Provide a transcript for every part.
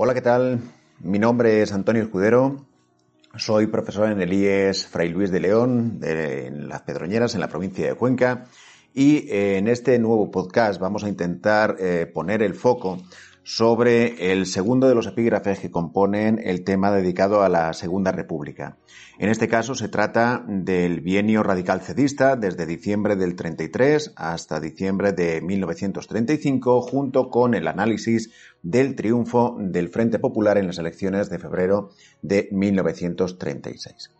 Hola, ¿qué tal? Mi nombre es Antonio Escudero. Soy profesor en el IES Fray Luis de León, en Las Pedroñeras, en la provincia de Cuenca. Y eh, en este nuevo podcast vamos a intentar eh, poner el foco sobre el segundo de los epígrafes que componen el tema dedicado a la Segunda República. En este caso se trata del bienio radical cedista desde diciembre del 33 hasta diciembre de 1935, junto con el análisis del triunfo del Frente Popular en las elecciones de febrero de 1936.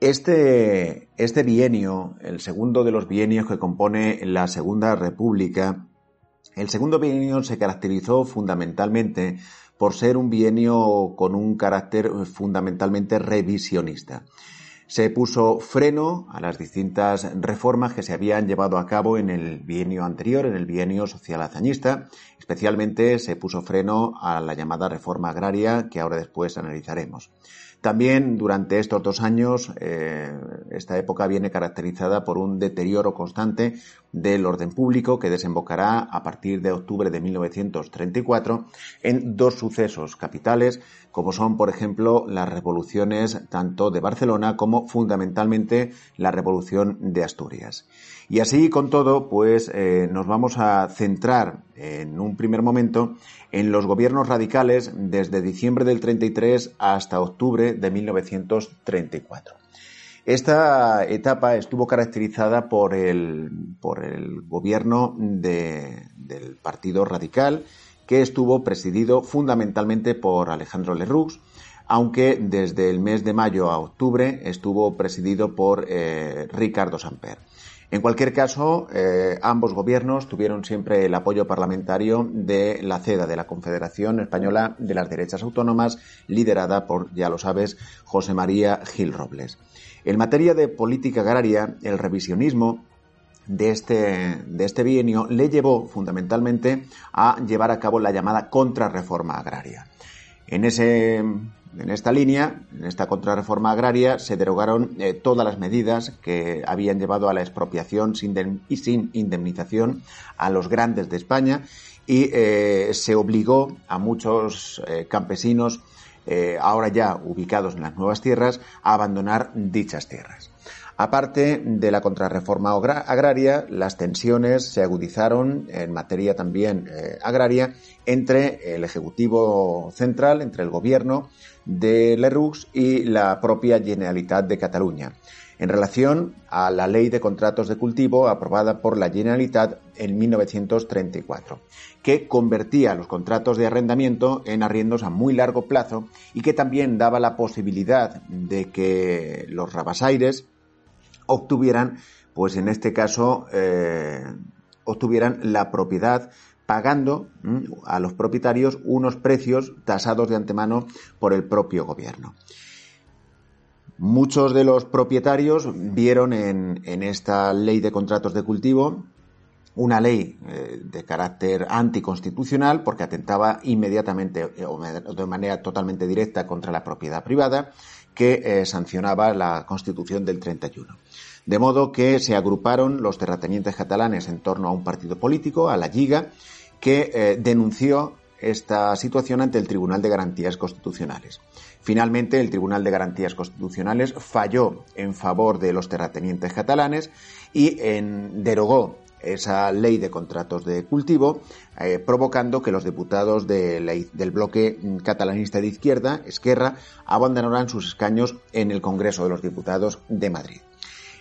Este, este bienio, el segundo de los bienios que compone la Segunda República, el segundo bienio se caracterizó fundamentalmente por ser un bienio con un carácter fundamentalmente revisionista. Se puso freno a las distintas reformas que se habían llevado a cabo en el bienio anterior, en el bienio social. Especialmente se puso freno a la llamada reforma agraria que ahora después analizaremos. También durante estos dos años, eh, esta época viene caracterizada por un deterioro constante del orden público que desembocará a partir de octubre de 1934 en dos sucesos capitales, como son, por ejemplo, las revoluciones tanto de Barcelona como fundamentalmente la revolución de Asturias. Y así con todo, pues eh, nos vamos a centrar en un primer momento en los gobiernos radicales desde diciembre del 33 hasta octubre de 1934. Esta etapa estuvo caracterizada por el, por el gobierno del Partido Radical, que estuvo presidido fundamentalmente por Alejandro Lerroux, aunque desde el mes de mayo a octubre estuvo presidido por eh, Ricardo Samper. En cualquier caso, eh, ambos gobiernos tuvieron siempre el apoyo parlamentario de la CEDA, de la Confederación Española de las Derechas Autónomas, liderada por, ya lo sabes, José María Gil Robles. En materia de política agraria, el revisionismo de este, de este bienio le llevó fundamentalmente a llevar a cabo la llamada contrarreforma agraria. En ese en esta línea, en esta contrarreforma agraria, se derogaron eh, todas las medidas que habían llevado a la expropiación sin y sin indemnización a los grandes de España y eh, se obligó a muchos eh, campesinos, ahora ya ubicados en las nuevas tierras, abandonar dichas tierras. Aparte de la contrarreforma agraria, las tensiones se agudizaron en materia también eh, agraria entre el Ejecutivo Central, entre el Gobierno de Lerroux y la propia Generalitat de Cataluña, en relación a la Ley de Contratos de Cultivo aprobada por la Generalitat en 1934, que convertía los contratos de arrendamiento en arriendos a muy largo plazo y que también daba la posibilidad de que los rabasaires obtuvieran, pues en este caso, eh, obtuvieran la propiedad pagando a los propietarios unos precios tasados de antemano por el propio gobierno. Muchos de los propietarios vieron en, esta ley de contratos de cultivo una ley eh, de carácter anticonstitucional porque atentaba inmediatamente eh, o de manera totalmente directa contra la propiedad privada que sancionaba la Constitución del 31. De modo que se agruparon los terratenientes catalanes en torno a un partido político, a la Liga, que eh, denunció esta situación ante el Tribunal de Garantías Constitucionales. Finalmente, el Tribunal de Garantías Constitucionales falló en favor de los terratenientes catalanes y derogó esa ley de contratos de cultivo, eh, provocando que los diputados del bloque catalanista de izquierda, Esquerra, abandonaran sus escaños en el Congreso de los Diputados de Madrid.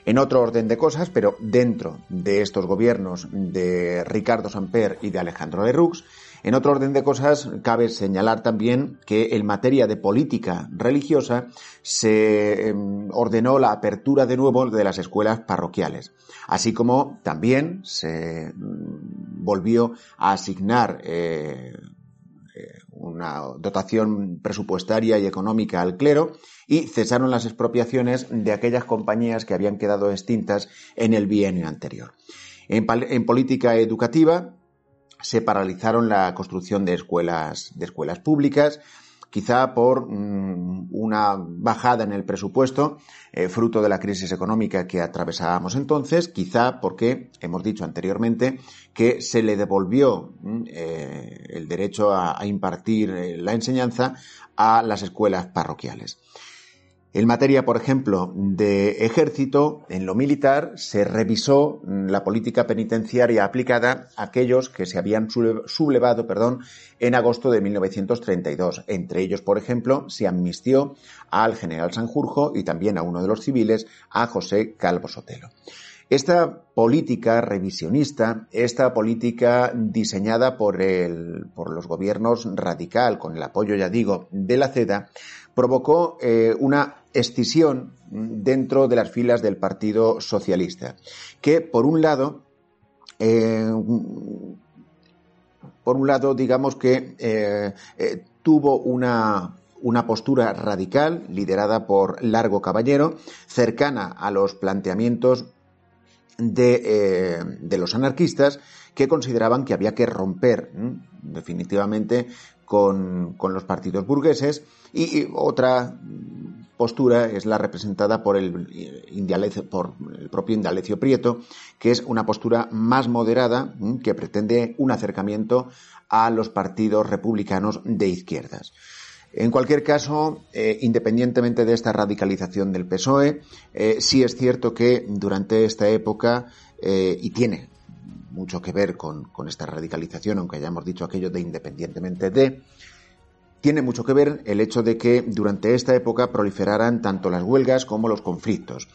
En otro orden de cosas, pero dentro de estos gobiernos de Ricardo Samper y de Alejandro Lerroux, En otro orden de cosas, cabe señalar también que en materia de política religiosa se em, ordenó la apertura de nuevo de las escuelas parroquiales, así como también se mm, volvió a asignar eh, eh, una dotación presupuestaria y económica al clero y cesaron las expropiaciones de aquellas compañías que habían quedado extintas en el bienio anterior. En, política educativa se paralizaron la construcción de escuelas, de escuelas públicas, quizá por mm, una bajada en el presupuesto, eh, fruto de la crisis económica que atravesábamos entonces, quizá porque, hemos dicho anteriormente, que se le devolvió mm, eh, el derecho a impartir eh, la enseñanza a las escuelas parroquiales. En materia, por ejemplo, de ejército, en lo militar se revisó mm, la política penitenciaria aplicada a aquellos que se habían sublevado perdón, en agosto de 1932. Entre ellos, por ejemplo, se amnistió al general Sanjurjo y también a uno de los civiles, a José Calvo Sotelo. Esta política revisionista, esta política diseñada por, el, por los gobiernos radical, con el apoyo, ya digo, de la CEDA, provocó eh, una escisión dentro de las filas del Partido Socialista, que por un lado, eh, por un lado, digamos que eh, tuvo una, una postura radical liderada por Largo Caballero, cercana a los planteamientos de, de los anarquistas que consideraban que había que romper definitivamente con, los partidos burgueses. Y, otra postura es la representada por el, por el propio Indalecio Prieto, que es una postura más moderada que pretende un acercamiento a los partidos republicanos de izquierdas. En cualquier caso, eh, independientemente de esta radicalización del PSOE, eh, sí es cierto que durante esta época, eh, y tiene mucho que ver con, esta radicalización, aunque hayamos dicho aquello de independientemente de, tiene mucho que ver el hecho de que durante esta época proliferaran tanto las huelgas como los conflictos,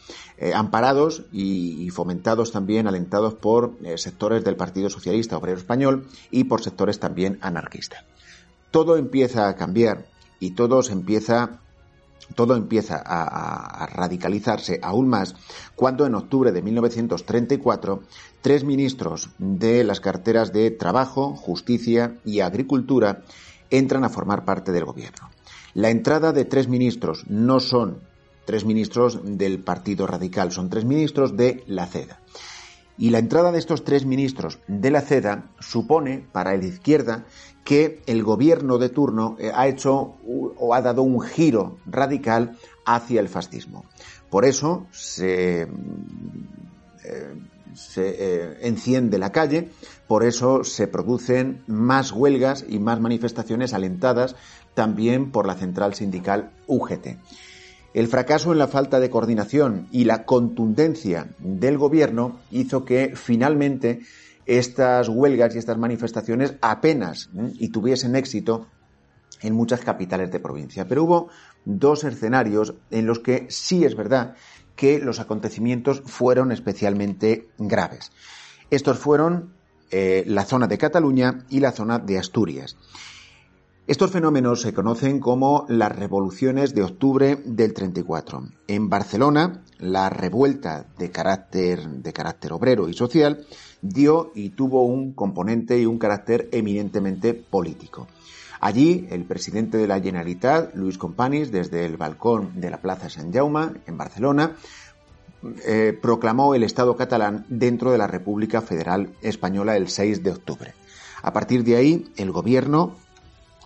amparados y, fomentados también, alentados por sectores del Partido Socialista Obrero Español y por sectores también anarquistas. Todo empieza a cambiar y todo empieza todo empieza a, radicalizarse aún más cuando en octubre de 1934 tres ministros de las carteras de Trabajo, Justicia y Agricultura entran a formar parte del gobierno. La entrada de tres ministros no son tres ministros del Partido Radical, son tres ministros de la CEDA. Y la entrada de estos tres ministros de la CEDA supone para la izquierda que el gobierno de turno eh, ha hecho o ha dado un giro radical hacia el fascismo. Por eso se, eh, se eh, enciende la calle, por eso se producen más huelgas y más manifestaciones alentadas también por la central sindical UGT. El fracaso en la falta de coordinación y la contundencia del gobierno hizo que finalmente estas huelgas y estas manifestaciones apenas y tuviesen éxito en muchas capitales de provincia. Pero hubo dos escenarios en los que sí es verdad que los acontecimientos fueron especialmente graves. Estos fueron eh, la zona de Cataluña y la zona de Asturias. Estos fenómenos se conocen como las revoluciones de octubre del 34. En Barcelona, la revuelta de carácter, obrero y social dio y tuvo un componente y un carácter eminentemente político. Allí, el presidente de la Generalitat, Luis Companys, desde el balcón de la Plaza San Jaume, en Barcelona, eh, proclamó el Estado catalán dentro de la República Federal Española el 6 de octubre. A partir de ahí, el gobierno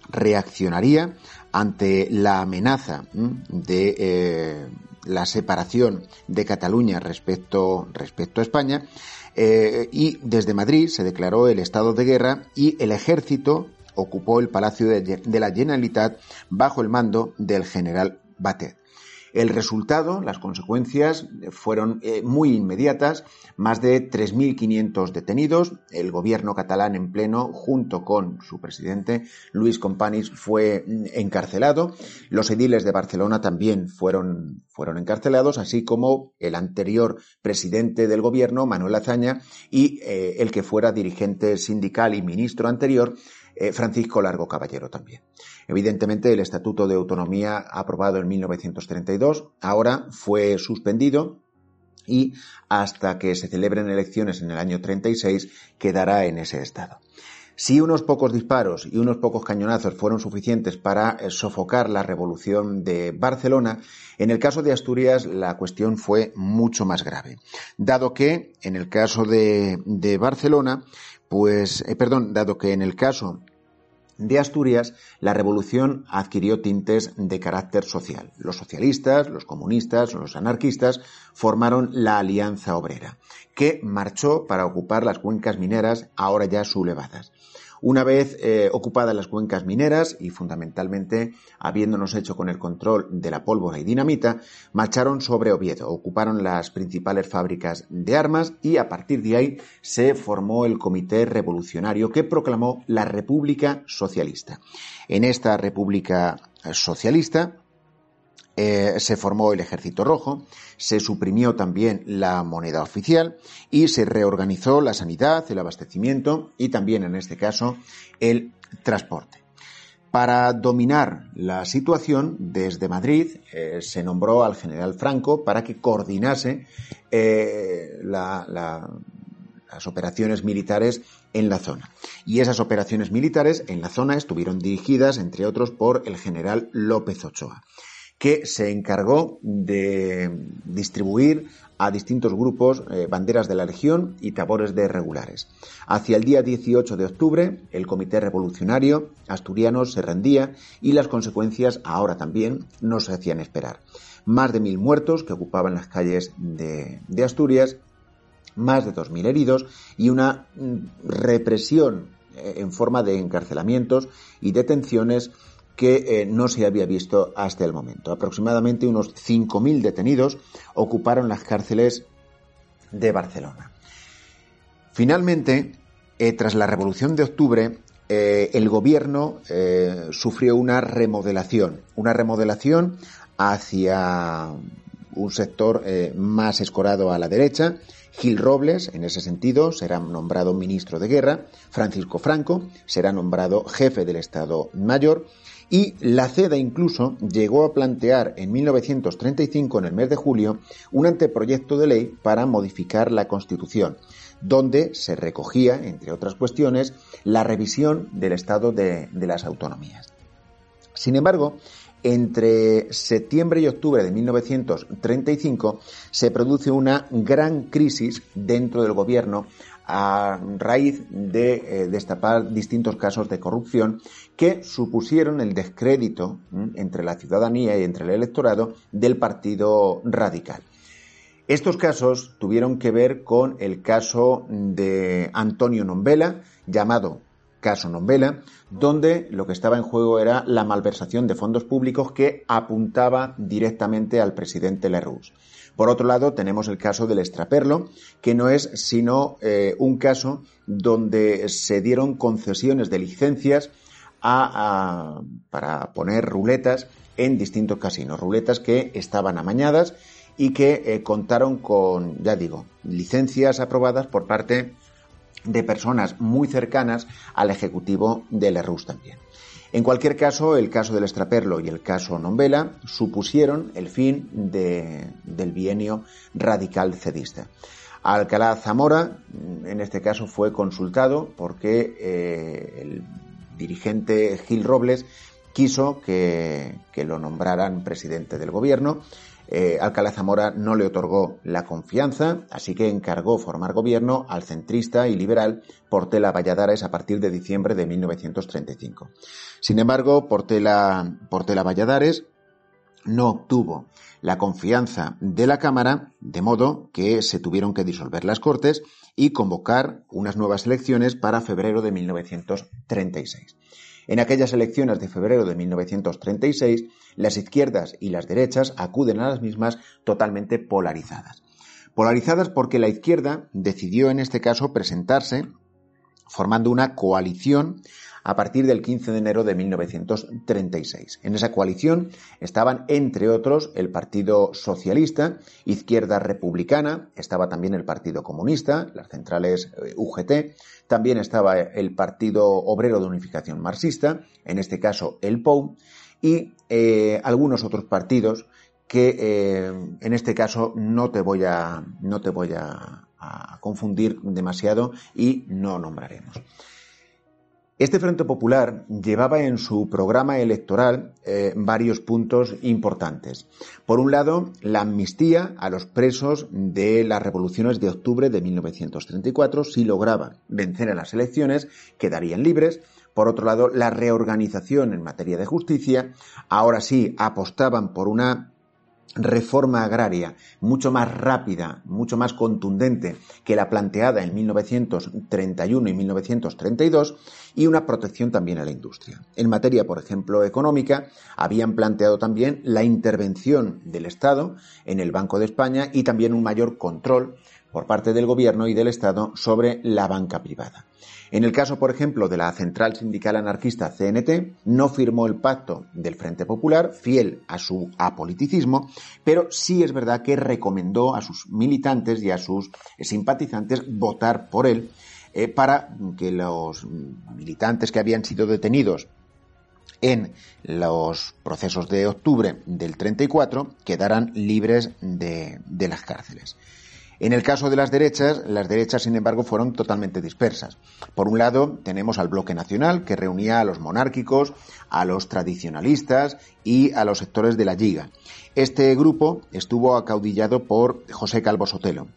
reaccionaría ante la amenaza de eh, la separación de Cataluña respecto, respecto a España eh, y desde Madrid se declaró el estado de guerra y el ejército ocupó el Palacio de, la Generalitat bajo el mando del general Batet. El resultado, las consecuencias, fueron eh, muy inmediatas. Más de 3.500 detenidos. El gobierno catalán en pleno, junto con su presidente, Luis Companys, fue mm, encarcelado. Los ediles de Barcelona también fueron, fueron encarcelados, así como el anterior presidente del gobierno, Manuel Azaña, y eh, el que fuera dirigente sindical y ministro anterior, eh, Francisco Largo Caballero también. Evidentemente, el Estatuto de Autonomía aprobado en 1932 ahora fue suspendido y hasta que se celebren elecciones en el año 36 quedará en ese estado. Si unos pocos disparos y unos pocos cañonazos fueron suficientes para eh, sofocar la revolución de Barcelona, en el caso de Asturias la cuestión fue mucho más grave, dado que en el caso de, Barcelona, pues, eh, perdón, dado que en el caso de Asturias, la revolución adquirió tintes de carácter social. Los socialistas, los comunistas, los anarquistas formaron la Alianza Obrera, que marchó para ocupar las cuencas mineras ahora ya sublevadas. Una vez eh, ocupadas las cuencas mineras y fundamentalmente habiéndonos hecho con el control de la pólvora y dinamita, marcharon sobre Oviedo, ocuparon las principales fábricas de armas y a partir de ahí se formó el Comité Revolucionario que proclamó la República Socialista. En esta República Socialista, eh, se formó el Ejército Rojo, se suprimió también la moneda oficial y se reorganizó la sanidad, el abastecimiento y también, en este caso, el transporte. Para dominar la situación, desde Madrid eh, se nombró al general Franco para que coordinase eh, las operaciones militares en la zona. Y esas operaciones militares en la zona estuvieron dirigidas, entre otros, por el general López Ochoa que se encargó de distribuir a distintos grupos eh, banderas de la Legión y tabores de regulares. Hacia el día 18 de octubre, el Comité Revolucionario asturiano se rendía y las consecuencias ahora también no se hacían esperar. Más de mil muertos que ocupaban las calles de, Asturias, más de dos mil heridos y una mm, represión eh, en forma de encarcelamientos y detenciones que eh, no se había visto hasta el momento. Aproximadamente unos 5.000 detenidos ocuparon las cárceles de Barcelona. Finalmente, eh, tras la Revolución de Octubre, eh, el gobierno sufrió una remodelación, una remodelación hacia un sector más escorado a la derecha. Gil Robles, en ese sentido, será nombrado ministro de guerra. Francisco Franco será nombrado jefe del Estado Mayor y la CEDA incluso llegó a plantear en 1935, en el mes de julio, un anteproyecto de ley para modificar la Constitución, donde se recogía, entre otras cuestiones, la revisión del Estado de, las autonomías. Sin embargo, entre septiembre y octubre de 1935 se produce una gran crisis dentro del gobierno a raíz de eh, destapar distintos casos de corrupción que supusieron el descrédito entre la ciudadanía y entre el electorado del Partido Radical. Estos casos tuvieron que ver con el caso de Antonio Nombela, llamado caso Nombela, donde lo que estaba en juego era la malversación de fondos públicos que apuntaba directamente al presidente Lerroux. Por otro lado, tenemos el caso del extraperlo, que no es sino eh, un caso donde se dieron concesiones de licencias para poner ruletas en distintos casinos, ruletas que estaban amañadas y que eh, contaron con, ya digo, licencias aprobadas por parte de personas muy cercanas al ejecutivo de Lerroux también. En cualquier caso, el caso del extraperlo y el caso Nombela supusieron el fin del bienio radical cedista. Alcalá Zamora, en este caso, fue consultado porque eh, el dirigente Gil Robles quiso que, lo nombraran presidente del gobierno. Eh, Alcalá Zamora no le otorgó la confianza, así que encargó formar gobierno al centrista y liberal Portela Valladares a partir de diciembre de 1935. Sin embargo, Portela, Portela Valladares no obtuvo la confianza de la Cámara, de modo que se tuvieron que disolver las Cortes y convocar unas nuevas elecciones para febrero de 1936. En aquellas elecciones de febrero de 1936, las izquierdas y las derechas acuden a las mismas totalmente polarizadas. Polarizadas porque la izquierda decidió en este caso presentarse formando una coalición a partir del 15 de enero de 1936. En esa coalición estaban, entre otros, el Partido Socialista, Izquierda Republicana, estaba también el Partido Comunista, las centrales eh, UGT, también estaba el Partido Obrero de Unificación Marxista, en este caso el POU, y eh, algunos otros partidos que eh, en este caso no te voy a, no te voy a, confundir demasiado y no nombraremos. Este Frente Popular llevaba en su programa electoral eh, varios puntos importantes. Por un lado, la amnistía a los presos de las revoluciones de octubre de 1934 si lograban vencer en las elecciones, quedarían libres. Por otro lado, la reorganización en materia de justicia. Ahora sí apostaban por una reforma agraria mucho más rápida, mucho más contundente que la planteada en 1931 y 1932 y una protección también a la industria. En materia, por ejemplo, económica, habían planteado también la intervención del Estado en el Banco de España y también un mayor control por parte del Gobierno y del Estado sobre la banca privada. En el caso, por ejemplo, de la Central Sindical Anarquista CNT, no firmó el pacto del Frente Popular, fiel a su apoliticismo, pero sí es verdad que recomendó a sus militantes y a sus simpatizantes votar por él eh, para que los militantes que habían sido detenidos en los procesos de octubre del 34 quedaran libres de las cárceles. En el caso de las derechas, las derechas, sin embargo, fueron totalmente dispersas. Por un lado, tenemos al bloque nacional, que reunía a los monárquicos, a los tradicionalistas y a los sectores de la Liga. Este grupo estuvo acaudillado por José Calvo Sotelo.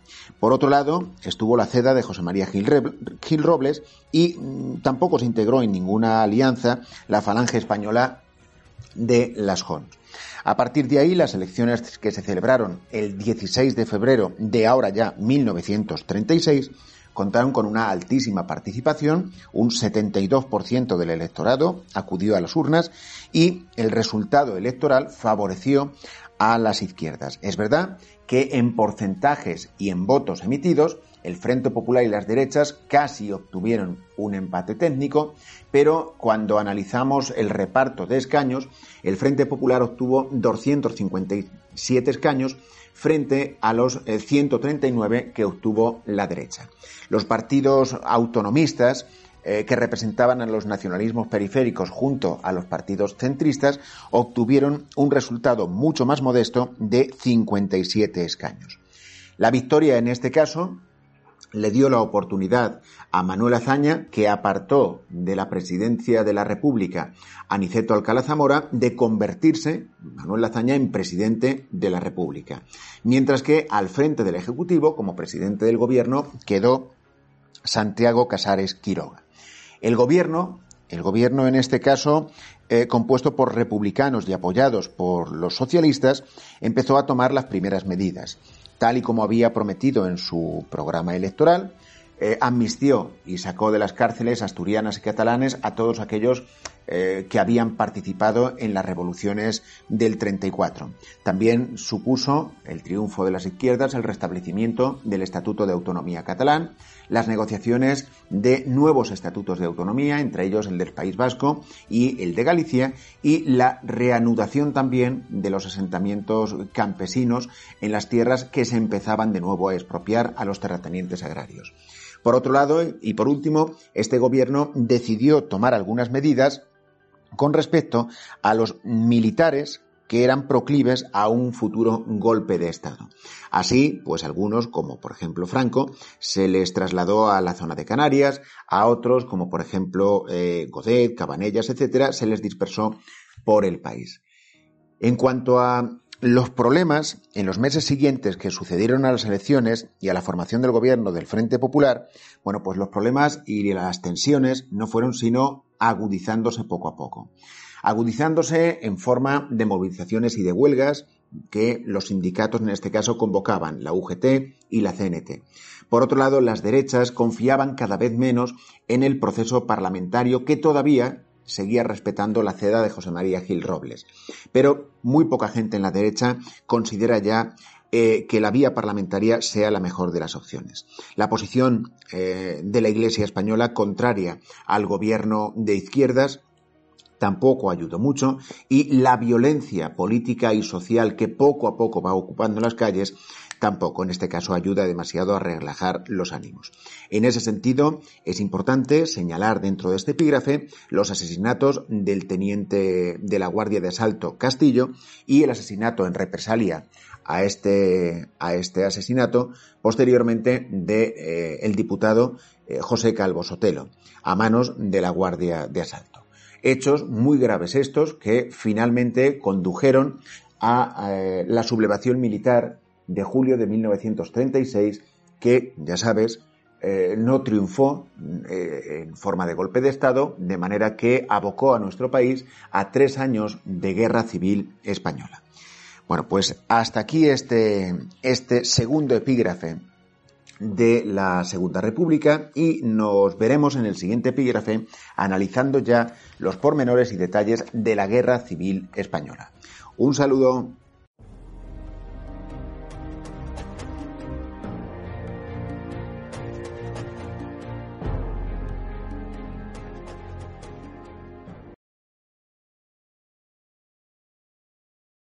Por otro lado, estuvo la ceda de José María Gil, Robles y mm, tampoco se integró en ninguna alianza la falange española de Las Jons. A partir de ahí, las elecciones que se celebraron el 16 de febrero de ahora ya 1936 contaron con una altísima participación, un 72% del electorado acudió a las urnas y el resultado electoral favoreció a las izquierdas. Es verdad que en porcentajes y en votos emitidos el Frente Popular y las derechas casi obtuvieron un empate técnico, pero cuando analizamos el reparto de escaños, el Frente Popular obtuvo 257 escaños frente a los 139 eh, que obtuvo la derecha. Los partidos autonomistas eh, que representaban a los nacionalismos periféricos junto a los partidos centristas obtuvieron un resultado mucho más modesto de 57 escaños. La victoria en este caso le dio la oportunidad a Manuel Azaña, que apartó de la presidencia de la República a Niceto Alcalá Zamora, de convertirse, Manuel Azaña, en presidente de la República. Mientras que al frente del Ejecutivo, como presidente del Gobierno, quedó Santiago Casares Quiroga. El Gobierno, el Gobierno en este caso, eh, compuesto por republicanos y apoyados por los socialistas, empezó a tomar las primeras medidas tal y como había prometido en su programa electoral, eh, amnistió y sacó de las cárceles asturianas y catalanes a todos aquellos eh, que habían participado en las revoluciones del 34. También supuso el triunfo de las izquierdas el restablecimiento del Estatuto de Autonomía catalán, las negociaciones de nuevos estatutos de autonomía, entre ellos el del País Vasco y el de Galicia, y la reanudación también de los asentamientos campesinos en las tierras que se empezaban de nuevo a expropiar a los terratenientes agrarios. Por otro lado, y por último, este gobierno decidió tomar algunas medidas con respecto a los militares que eran proclives a un futuro golpe de Estado. Así, pues algunos, como por ejemplo Franco, se les trasladó a la zona de Canarias, a otros, como por ejemplo eh, Godet, Cabanellas, etcétera, se les dispersó por el país. En cuanto a los problemas, en los meses siguientes que sucedieron a las elecciones y a la formación del gobierno del Frente Popular, bueno, pues los problemas y las tensiones no fueron sino agudizándose poco a poco. Agudizándose en forma de movilizaciones y de huelgas que los sindicatos en este caso convocaban, la UGT y la CNT. Por otro lado, las derechas confiaban cada vez menos en el proceso parlamentario que todavía seguía respetando la ceda de José María Gil Robles. Pero muy poca gente en la derecha considera ya eh, que la vía parlamentaria sea la mejor de las opciones. La posición eh, de la Iglesia española, contraria al gobierno de izquierdas, tampoco ayudó mucho y la violencia política y social que poco a poco va ocupando las calles tampoco en este caso ayuda demasiado a relajar los ánimos. En ese sentido, es importante señalar dentro de este epígrafe los asesinatos del teniente de la Guardia de Asalto Castillo y el asesinato en represalia a este, a este asesinato posteriormente de eh, el diputado eh, José Calvo Sotelo a manos de la Guardia de Asalto. Hechos muy graves estos que finalmente condujeron a eh, la sublevación militar de julio de 1936 que, ya sabes, eh, no triunfó eh, en forma de golpe de Estado, de manera que abocó a nuestro país a tres años de guerra civil española. Bueno, pues hasta aquí este, este segundo epígrafe de la Segunda República y nos veremos en el siguiente epígrafe analizando ya los pormenores y detalles de la Guerra Civil Española. Un saludo.